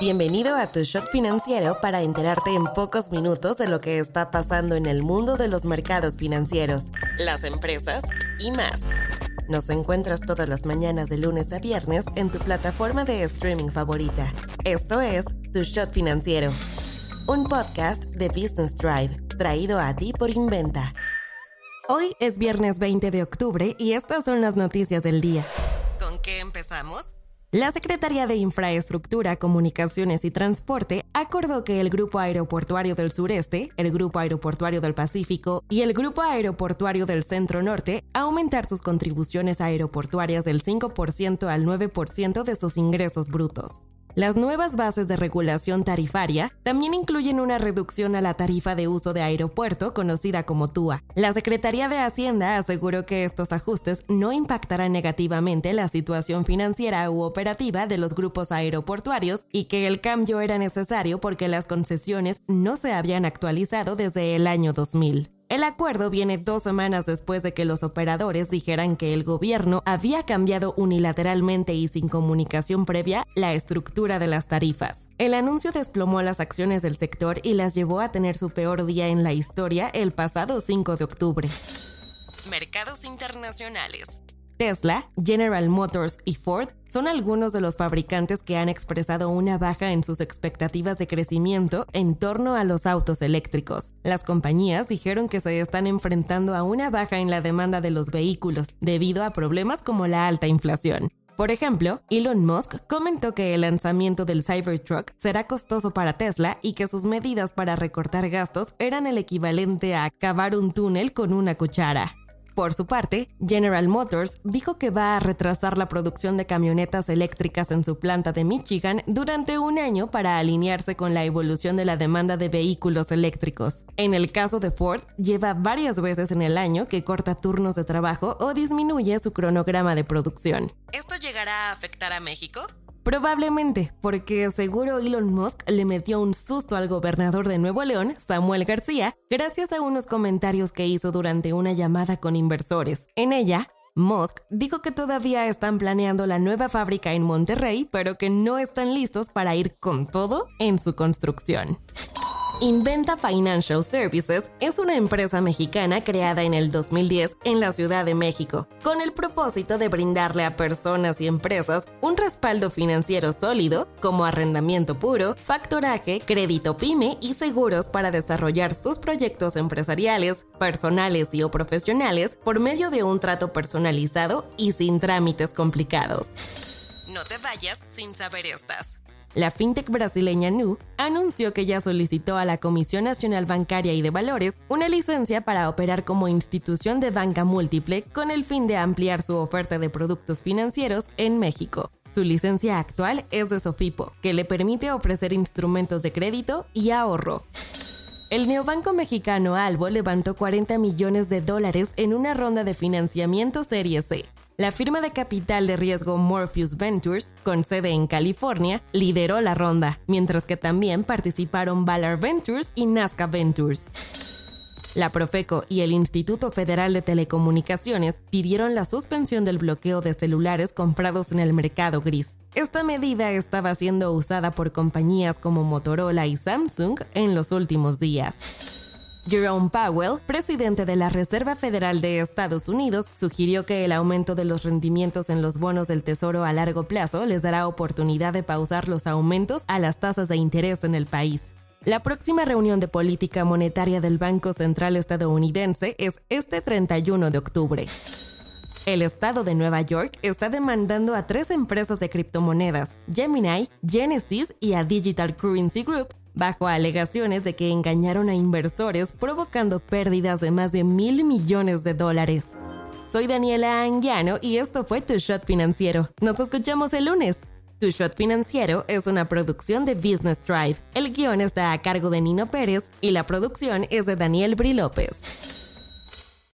Bienvenido a tu shot financiero para enterarte en pocos minutos de lo que está pasando en el mundo de los mercados financieros, las empresas y más. Nos encuentras todas las mañanas de lunes a viernes en tu plataforma de streaming favorita. Esto es Tu Shot Financiero, un podcast de Business Drive, traído a ti por Inventa. Hoy es viernes 20 de octubre y estas son las noticias del día. ¿Con qué empezamos? La Secretaría de Infraestructura, Comunicaciones y Transporte acordó que el Grupo Aeroportuario del Sureste, el Grupo Aeroportuario del Pacífico y el Grupo Aeroportuario del Centro Norte aumentar sus contribuciones aeroportuarias del 5% al 9% de sus ingresos brutos. Las nuevas bases de regulación tarifaria también incluyen una reducción a la tarifa de uso de aeropuerto conocida como TUA. La Secretaría de Hacienda aseguró que estos ajustes no impactarán negativamente la situación financiera u operativa de los grupos aeroportuarios y que el cambio era necesario porque las concesiones no se habían actualizado desde el año 2000. El acuerdo viene dos semanas después de que los operadores dijeran que el gobierno había cambiado unilateralmente y sin comunicación previa la estructura de las tarifas. El anuncio desplomó las acciones del sector y las llevó a tener su peor día en la historia el pasado 5 de octubre. Mercados internacionales. Tesla, General Motors y Ford son algunos de los fabricantes que han expresado una baja en sus expectativas de crecimiento en torno a los autos eléctricos. Las compañías dijeron que se están enfrentando a una baja en la demanda de los vehículos debido a problemas como la alta inflación. Por ejemplo, Elon Musk comentó que el lanzamiento del Cybertruck será costoso para Tesla y que sus medidas para recortar gastos eran el equivalente a cavar un túnel con una cuchara. Por su parte, General Motors dijo que va a retrasar la producción de camionetas eléctricas en su planta de Michigan durante un año para alinearse con la evolución de la demanda de vehículos eléctricos. En el caso de Ford, lleva varias veces en el año que corta turnos de trabajo o disminuye su cronograma de producción. ¿Esto llegará a afectar a México? Probablemente, porque seguro Elon Musk le metió un susto al gobernador de Nuevo León, Samuel García, gracias a unos comentarios que hizo durante una llamada con inversores. En ella, Musk dijo que todavía están planeando la nueva fábrica en Monterrey, pero que no están listos para ir con todo en su construcción. Inventa Financial Services es una empresa mexicana creada en el 2010 en la Ciudad de México, con el propósito de brindarle a personas y empresas un respaldo financiero sólido, como arrendamiento puro, factoraje, crédito pyme y seguros para desarrollar sus proyectos empresariales, personales y o profesionales por medio de un trato personalizado y sin trámites complicados. No te vayas sin saber estas. La fintech brasileña Nu anunció que ya solicitó a la Comisión Nacional Bancaria y de Valores una licencia para operar como institución de banca múltiple con el fin de ampliar su oferta de productos financieros en México. Su licencia actual es de Sofipo, que le permite ofrecer instrumentos de crédito y ahorro. El neobanco mexicano Albo levantó 40 millones de dólares en una ronda de financiamiento Serie C. La firma de capital de riesgo Morpheus Ventures, con sede en California, lideró la ronda, mientras que también participaron Valar Ventures y Nazca Ventures. La Profeco y el Instituto Federal de Telecomunicaciones pidieron la suspensión del bloqueo de celulares comprados en el mercado gris. Esta medida estaba siendo usada por compañías como Motorola y Samsung en los últimos días. Jerome Powell, presidente de la Reserva Federal de Estados Unidos, sugirió que el aumento de los rendimientos en los bonos del Tesoro a largo plazo les dará oportunidad de pausar los aumentos a las tasas de interés en el país. La próxima reunión de política monetaria del Banco Central estadounidense es este 31 de octubre. El estado de Nueva York está demandando a tres empresas de criptomonedas, Gemini, Genesis y a Digital Currency Group, bajo alegaciones de que engañaron a inversores provocando pérdidas de más de mil millones de dólares. Soy Daniela Anguiano y esto fue Tu Shot Financiero. Nos escuchamos el lunes. Tu Shot Financiero es una producción de Business Drive. El guion está a cargo de Nino Pérez y la producción es de Daniel Bri López.